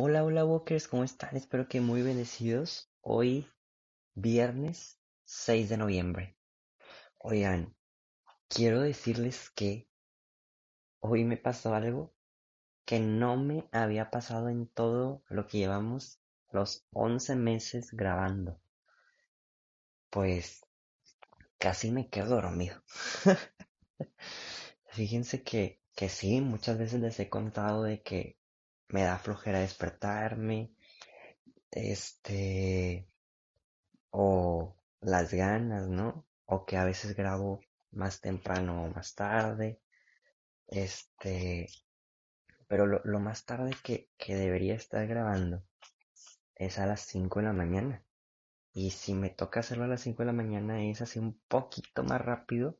Hola, hola Walkers, ¿cómo están? Espero que muy bendecidos. Hoy, viernes 6 de noviembre. Oigan, quiero decirles que hoy me pasó algo que no me había pasado en todo lo que llevamos los 11 meses grabando. Pues casi me quedo dormido. Fíjense que, que sí, muchas veces les he contado de que me da flojera despertarme, este, o las ganas, ¿no? O que a veces grabo más temprano o más tarde, este, pero lo, más tarde que, que debería estar grabando es a las 5 de la mañana. Y si me toca hacerlo a las 5 de la mañana es así un poquito más rápido,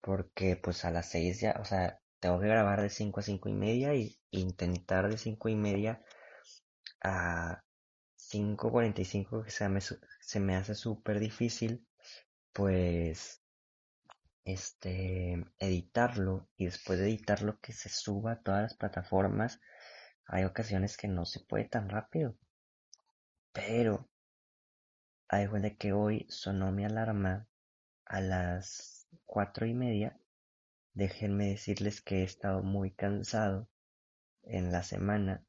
porque pues a las 6 ya, o sea, tengo que grabar de 5 a 5 y media y intentar de 5 y media a 5.45 que se me, se me hace súper difícil pues este editarlo y después de editarlo que se suba a todas las plataformas hay ocasiones que no se puede tan rápido. Pero hay de que hoy sonó mi alarma a las cuatro y media Déjenme decirles que he estado muy cansado en la semana.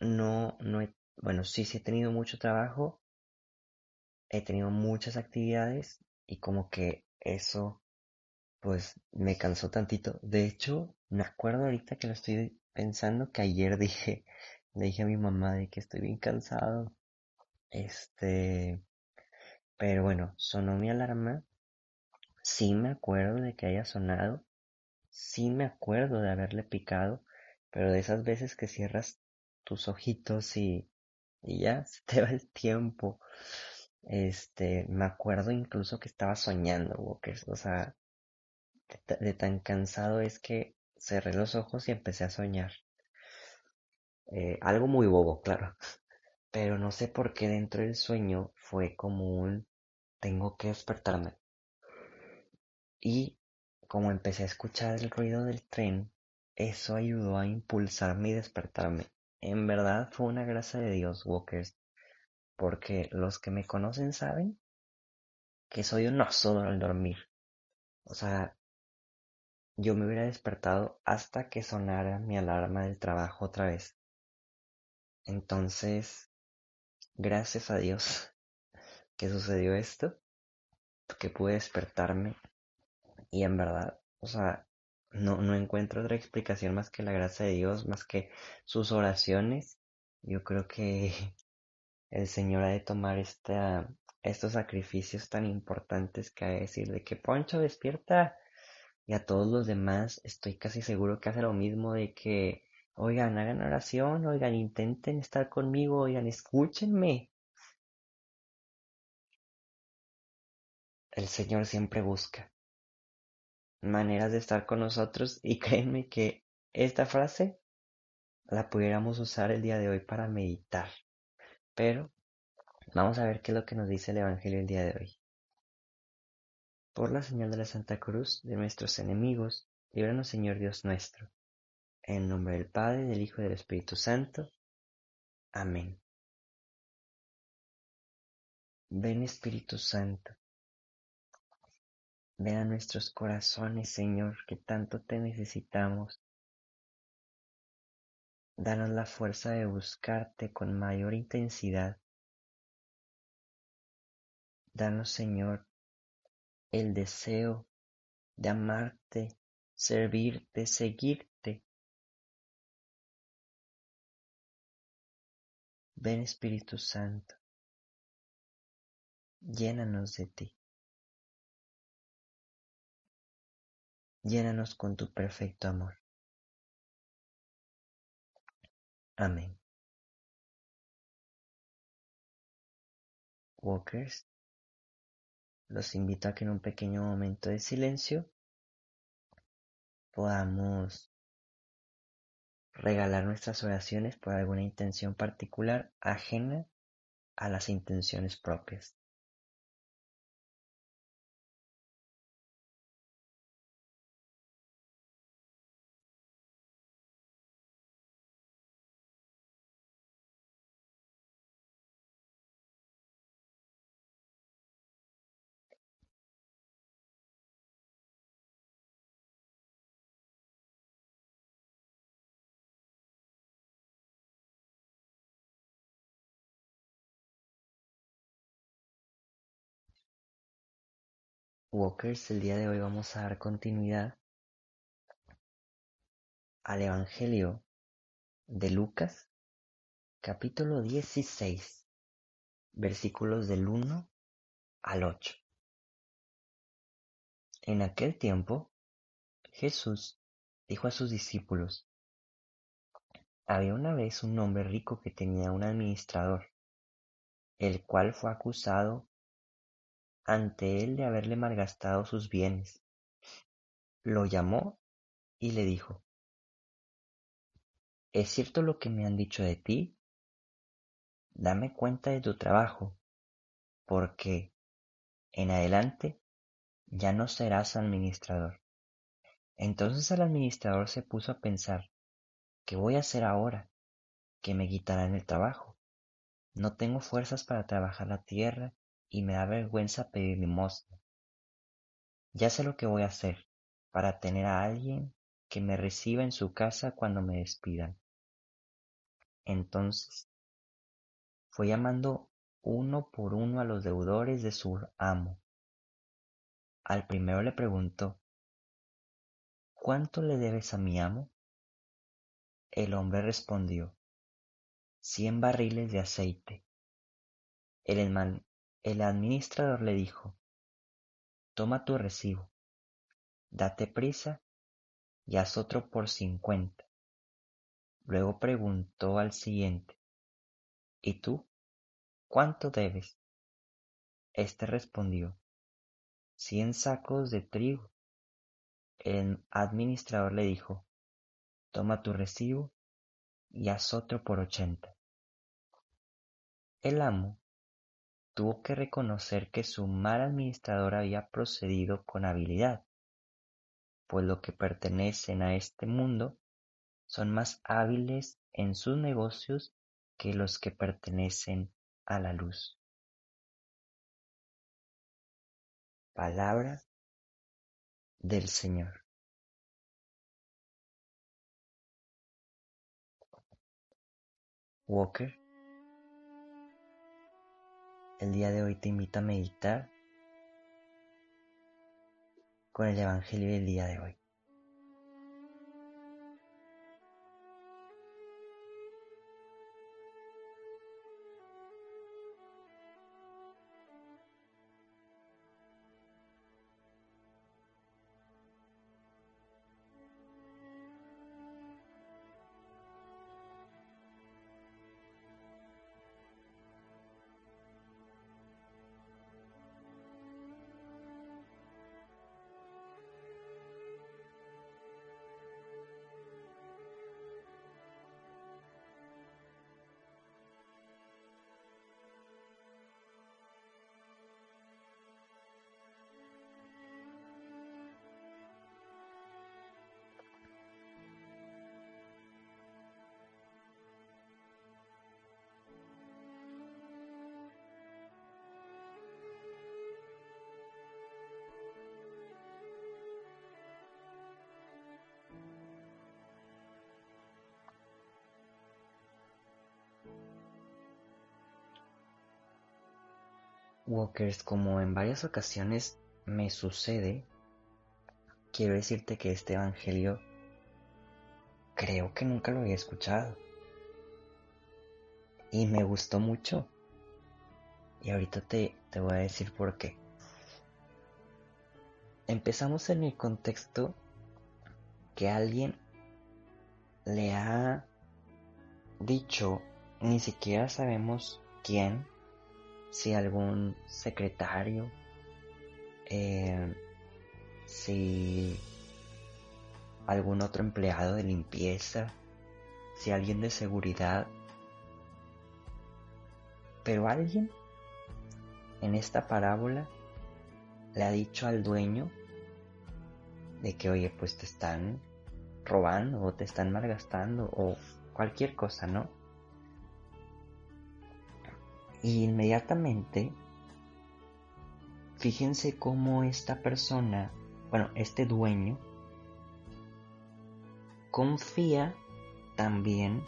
No, no he, bueno, sí, sí he tenido mucho trabajo, he tenido muchas actividades y como que eso, pues, me cansó tantito. De hecho, me acuerdo ahorita que lo estoy pensando que ayer dije, le dije a mi mamá de que estoy bien cansado. Este, pero bueno, sonó mi alarma Sí me acuerdo de que haya sonado, sí me acuerdo de haberle picado, pero de esas veces que cierras tus ojitos y, ya se te va el tiempo. Este, me acuerdo incluso que estaba soñando, Walker. O sea, de, tan cansado es que cerré los ojos y empecé a soñar. Eh, algo muy bobo, claro. Pero no sé por qué dentro del sueño fue como un tengo que despertarme. Y como empecé a escuchar el ruido del tren, eso ayudó a impulsarme y despertarme. En verdad fue una gracia de Dios, Walkers, porque los que me conocen saben que soy un oso al dormir. O sea, yo me hubiera despertado hasta que sonara mi alarma del trabajo otra vez. Entonces, gracias a Dios que sucedió esto, que pude despertarme y en verdad, o sea, no, no encuentro otra explicación más que la gracia de Dios, más que sus oraciones. Yo creo que el Señor ha de tomar esta, estos sacrificios tan importantes que ha de decir de que Poncho despierta y a todos los demás estoy casi seguro que hace lo mismo de que oigan, hagan oración, oigan, intenten estar conmigo, oigan, escúchenme. El Señor siempre busca maneras de estar con nosotros y créeme que esta frase la pudiéramos usar el día de hoy para meditar. Pero vamos a ver qué es lo que nos dice el Evangelio el día de hoy. Por la señal de la Santa Cruz de nuestros enemigos, líbranos Señor Dios nuestro. En nombre del Padre, del Hijo y del Espíritu Santo. Amén. Ven Espíritu Santo Ven a nuestros corazones, Señor, que tanto te necesitamos. Danos la fuerza de buscarte con mayor intensidad. Danos, Señor, el deseo de amarte, servirte, seguirte. Ven Espíritu Santo, llénanos de ti. llénanos con tu perfecto amor. Amén. Walkers, los invito a que en un pequeño momento de silencio podamos regalar nuestras oraciones por alguna intención particular ajena a las intenciones propias. Walkers, el día de hoy vamos a dar continuidad al Evangelio de Lucas, capítulo 16, versículos del 1 al 8. En aquel tiempo, Jesús dijo a sus discípulos, había una vez un hombre rico que tenía un administrador, el cual fue acusado ante él de haberle malgastado sus bienes. Lo llamó y le dijo, ¿Es cierto lo que me han dicho de ti? Dame cuenta de tu trabajo, porque en adelante ya no serás administrador. Entonces el administrador se puso a pensar, ¿qué voy a hacer ahora? Que me quitarán el trabajo. No tengo fuerzas para trabajar la tierra y me da vergüenza pedir limosna. Ya sé lo que voy a hacer para tener a alguien que me reciba en su casa cuando me despidan. Entonces fue llamando uno por uno a los deudores de su amo. Al primero le preguntó, ¿Cuánto le debes a mi amo? El hombre respondió, cien barriles de aceite. El, el administrador le dijo, toma tu recibo, date prisa y haz otro por cincuenta. Luego preguntó al siguiente, ¿y tú? ¿Cuánto debes? Este respondió, cien sacos de trigo. El administrador le dijo, toma tu recibo y haz otro por ochenta. El amo tuvo que reconocer que su mal administrador había procedido con habilidad, pues los que pertenecen a este mundo son más hábiles en sus negocios que los que pertenecen a la luz. Palabra del Señor. Walker el día de hoy te invito a meditar con el Evangelio del día de hoy. Walkers, como en varias ocasiones me sucede, quiero decirte que este Evangelio creo que nunca lo había escuchado. Y me gustó mucho. Y ahorita te, te voy a decir por qué. Empezamos en el contexto que alguien le ha dicho, ni siquiera sabemos quién, si algún secretario, eh, si algún otro empleado de limpieza, si alguien de seguridad, pero alguien en esta parábola le ha dicho al dueño de que, oye, pues te están robando o te están malgastando o cualquier cosa, ¿no? Y inmediatamente, fíjense cómo esta persona, bueno, este dueño, confía también,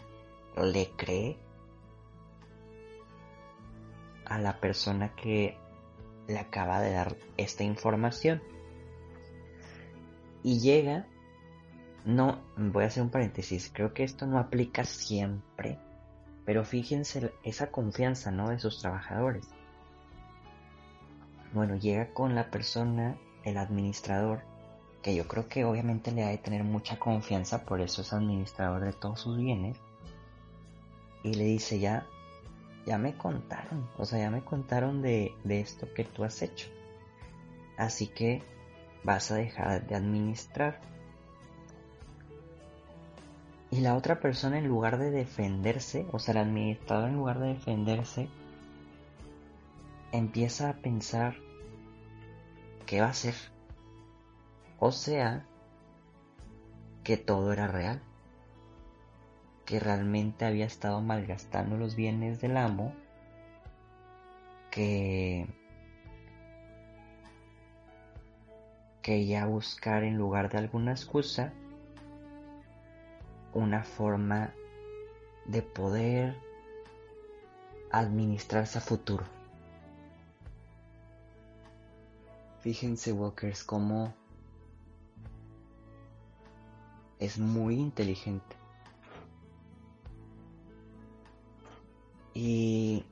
le cree a la persona que le acaba de dar esta información. Y llega, no, voy a hacer un paréntesis, creo que esto no aplica siempre, pero fíjense esa confianza, ¿no? De sus trabajadores. Bueno, llega con la persona, el administrador, que yo creo que obviamente le ha de tener mucha confianza, por eso es administrador de todos sus bienes, y le dice ya, ya me contaron, o sea, ya me contaron de, de esto que tú has hecho. Así que vas a dejar de administrar. Y la otra persona en lugar de defenderse, o sea, el administrador en lugar de defenderse, empieza a pensar qué va a hacer. O sea, que todo era real. Que realmente había estado malgastando los bienes del amo. Que que buscar en lugar de alguna excusa una forma de poder administrarse a futuro. Fíjense, Walkers, cómo es muy inteligente. Y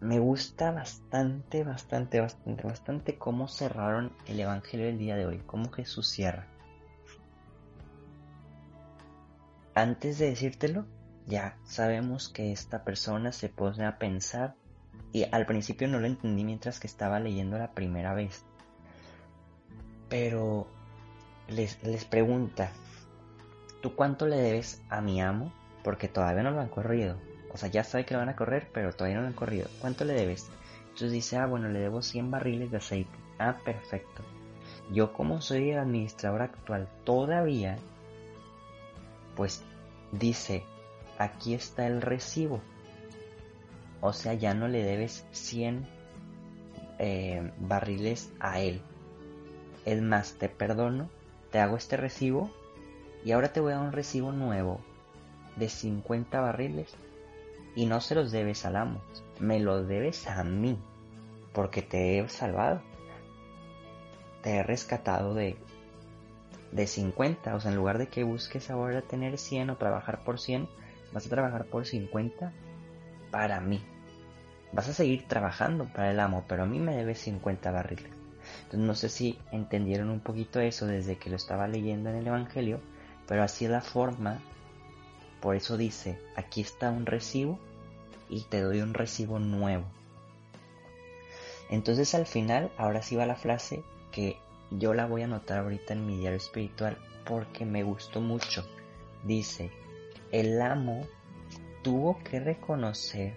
me gusta bastante, bastante, bastante, bastante cómo cerraron el Evangelio del día de hoy, cómo Jesús cierra. Antes de decírtelo, ya sabemos que esta persona se pone a pensar y al principio no lo entendí mientras que estaba leyendo la primera vez. Pero les, les pregunta, ¿tú cuánto le debes a mi amo? Porque todavía no lo han corrido. O sea, ya sabe que lo van a correr, pero todavía no lo han corrido. ¿Cuánto le debes? Entonces dice, ah, bueno, le debo 100 barriles de aceite. Ah, perfecto. Yo como soy el administrador actual todavía, pues dice, aquí está el recibo. O sea, ya no le debes 100 eh, barriles a él. Es más, te perdono, te hago este recibo y ahora te voy a dar un recibo nuevo de 50 barriles y no se los debes al amo, me los debes a mí, porque te he salvado. Te he rescatado de, de 50, o sea, en lugar de que busques ahora tener 100 o trabajar por 100, vas a trabajar por 50 para mí. Vas a seguir trabajando para el amo, pero a mí me debes 50 barriles. Entonces no sé si entendieron un poquito eso desde que lo estaba leyendo en el Evangelio, pero así es la forma. Por eso dice, aquí está un recibo y te doy un recibo nuevo. Entonces al final, ahora sí va la frase que yo la voy a anotar ahorita en mi diario espiritual porque me gustó mucho. Dice, el amo tuvo que reconocer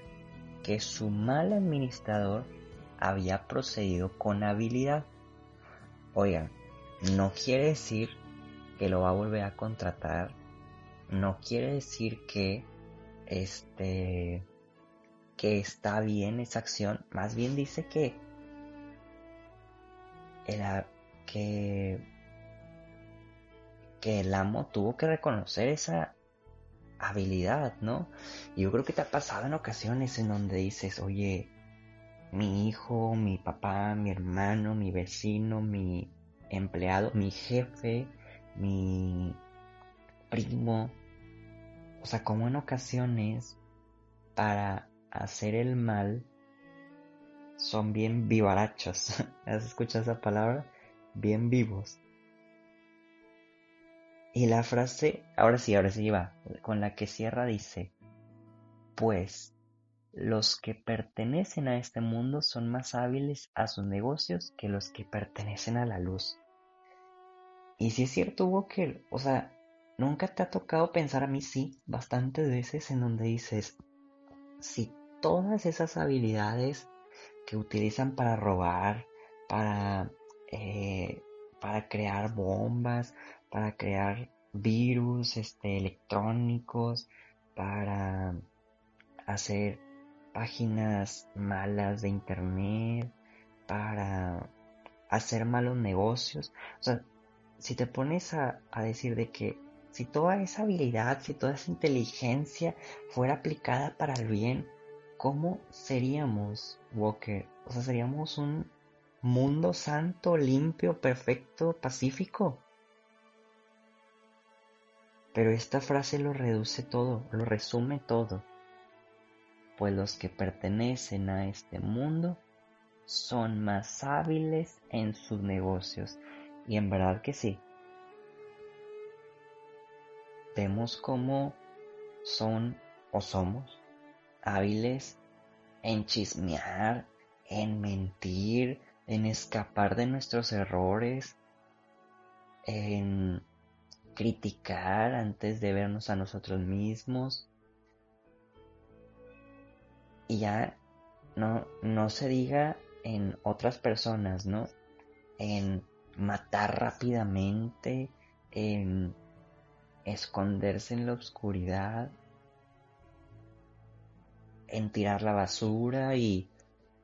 que su mal administrador había procedido con habilidad. Oigan, no quiere decir que lo va a volver a contratar. No quiere decir que este que está bien esa acción, más bien dice que el, que, que el amo tuvo que reconocer esa habilidad, ¿no? Y yo creo que te ha pasado en ocasiones en donde dices, oye, mi hijo, mi papá, mi hermano, mi vecino, mi empleado, mi jefe, mi primo, o sea, como en ocasiones para hacer el mal son bien vivarachos. ¿Has escuchado esa palabra? Bien vivos. Y la frase, ahora sí, ahora sí va, con la que cierra dice, pues los que pertenecen a este mundo son más hábiles a sus negocios que los que pertenecen a la luz. Y si es cierto, Walker, o sea, nunca te ha tocado pensar a mí sí, bastantes veces en donde dices, si todas esas habilidades que utilizan para robar, para, eh, para crear bombas, para crear virus este, electrónicos, para hacer páginas malas de internet, para hacer malos negocios. O sea, si te pones a, a decir de que si toda esa habilidad, si toda esa inteligencia fuera aplicada para el bien, ¿cómo seríamos, Walker? O sea, seríamos un mundo santo, limpio, perfecto, pacífico. Pero esta frase lo reduce todo, lo resume todo pues los que pertenecen a este mundo son más hábiles en sus negocios. Y en verdad que sí. Vemos cómo son o somos hábiles en chismear, en mentir, en escapar de nuestros errores, en criticar antes de vernos a nosotros mismos, y ya no, no se diga en otras personas, ¿no? En matar rápidamente, en esconderse en la oscuridad, en tirar la basura y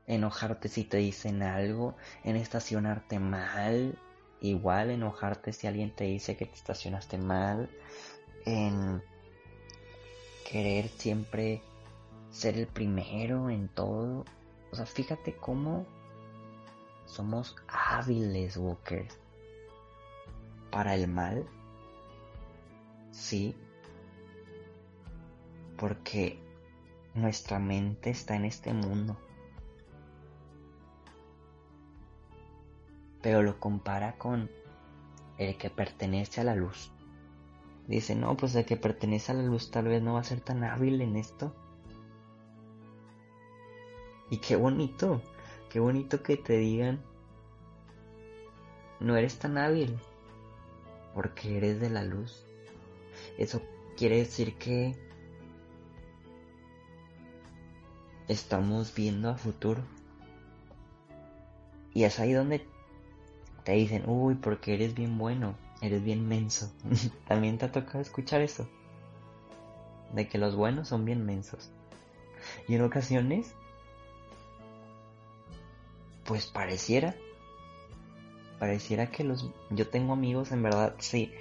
enojarte si te dicen algo, en estacionarte mal, igual enojarte si alguien te dice que te estacionaste mal, en querer siempre ser el primero en todo. O sea, fíjate cómo somos hábiles, Walker. Para el mal. Sí. Porque nuestra mente está en este mundo. Pero lo compara con el que pertenece a la luz. Dice, no, pues el que pertenece a la luz tal vez no va a ser tan hábil en esto. Y qué bonito, qué bonito que te digan, no eres tan hábil, porque eres de la luz. Eso quiere decir que estamos viendo a futuro. Y es ahí donde te dicen, uy, porque eres bien bueno, eres bien menso. También te ha tocado escuchar eso. De que los buenos son bien mensos. Y en ocasiones pues pareciera, pareciera que los, yo tengo amigos, en verdad, sí,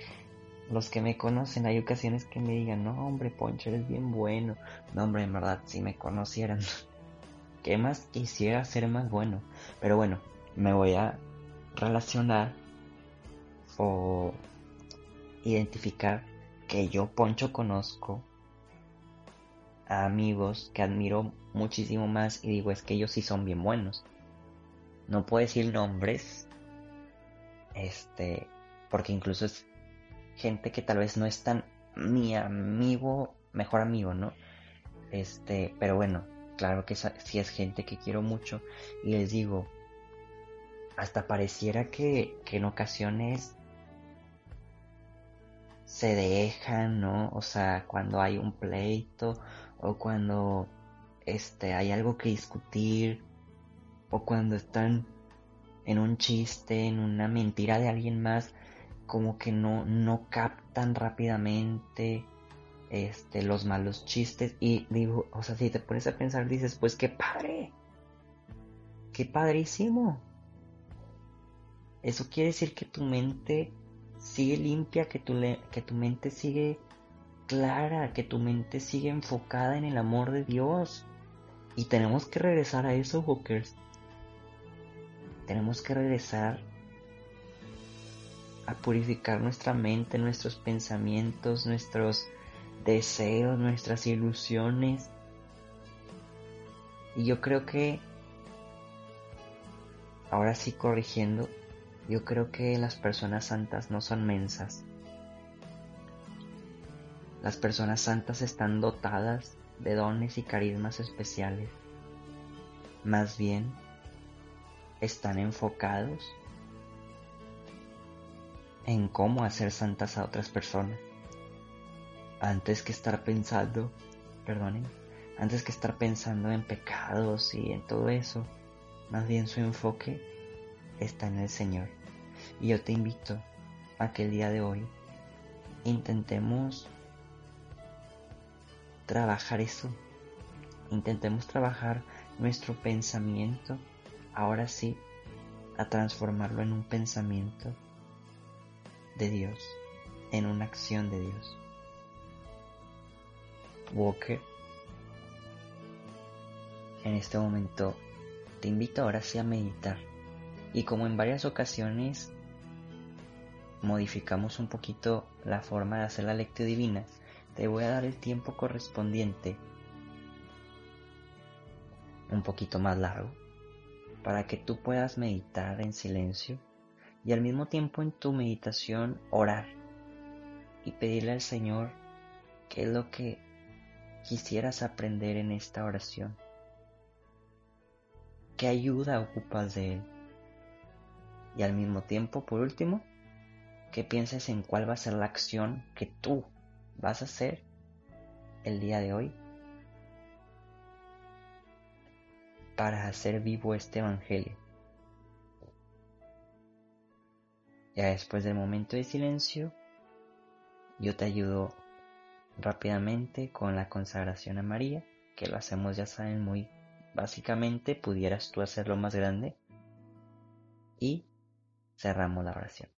los que me conocen, hay ocasiones que me digan, no hombre, Poncho, eres bien bueno, no hombre, en verdad, si me conocieran, ¿qué más quisiera ser más bueno? Pero bueno, me voy a relacionar o identificar que yo, Poncho, conozco a amigos que admiro muchísimo más y digo, es que ellos sí son bien buenos no puedo decir nombres, este, porque incluso es gente que tal vez no es tan mi amigo, mejor amigo, ¿no? Este, pero bueno, claro que sí es gente que quiero mucho y les digo, hasta pareciera que, que en ocasiones se dejan, ¿no? O sea, cuando hay un pleito o cuando este hay algo que discutir o cuando están en un chiste, en una mentira de alguien más, como que no, no captan rápidamente este, los malos chistes. Y digo, o sea, si te pones a pensar, dices, pues qué padre, qué padrísimo. Eso quiere decir que tu mente sigue limpia, que tu, que tu mente sigue clara, que tu mente sigue enfocada en el amor de Dios. Y tenemos que regresar a eso, Hookers. Tenemos que regresar a purificar nuestra mente, nuestros pensamientos, nuestros deseos, nuestras ilusiones. Y yo creo que, ahora sí corrigiendo, yo creo que las personas santas no son mensas. Las personas santas están dotadas de dones y carismas especiales. Más bien, están enfocados en cómo hacer santas a otras personas. Antes que estar pensando, perdonen, antes que estar pensando en pecados y en todo eso, más bien su enfoque está en el Señor. Y yo te invito a que el día de hoy intentemos trabajar eso. Intentemos trabajar nuestro pensamiento, ahora sí, a transformarlo en un pensamiento de Dios, en una acción de Dios. Walker, en este momento te invito ahora sí a meditar. Y como en varias ocasiones modificamos un poquito la forma de hacer la lectura divina, te voy a dar el tiempo correspondiente un poquito más largo para que tú puedas meditar en silencio y al mismo tiempo en tu meditación orar y pedirle al Señor qué es lo que quisieras aprender en esta oración. ¿Qué ayuda ocupas de Él? Y al mismo tiempo, por último, que pienses en cuál va a ser la acción que tú vas a hacer el día de hoy para hacer vivo este Evangelio. Ya después del momento de silencio, yo te ayudo rápidamente con la consagración a María, que lo hacemos ya saben muy básicamente, pudieras tú hacerlo más grande y cerramos la oración.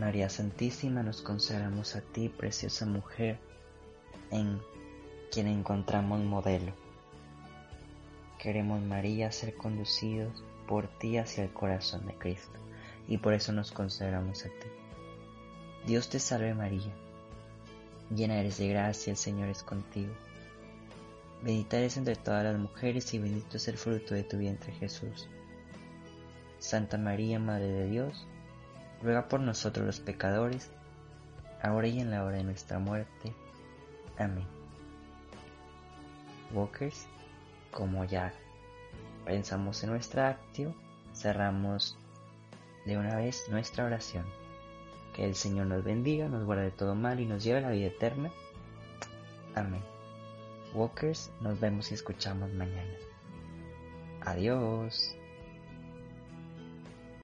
María Santísima, nos consagramos a ti, preciosa mujer, en quien encontramos modelo. Queremos, María, ser conducidos por ti hacia el corazón de Cristo, y por eso nos consagramos a ti. Dios te salve María, llena eres de gracia, el Señor es contigo. Bendita eres entre todas las mujeres y bendito es el fruto de tu vientre Jesús. Santa María, Madre de Dios, ruega por nosotros los pecadores, ahora y en la hora de nuestra muerte. Amén. Walkers, como ya pensamos en nuestra actio, cerramos de una vez nuestra oración. Que el Señor nos bendiga, nos guarde de todo mal y nos lleve a la vida eterna. Amén. Walkers, nos vemos y escuchamos mañana. Adiós.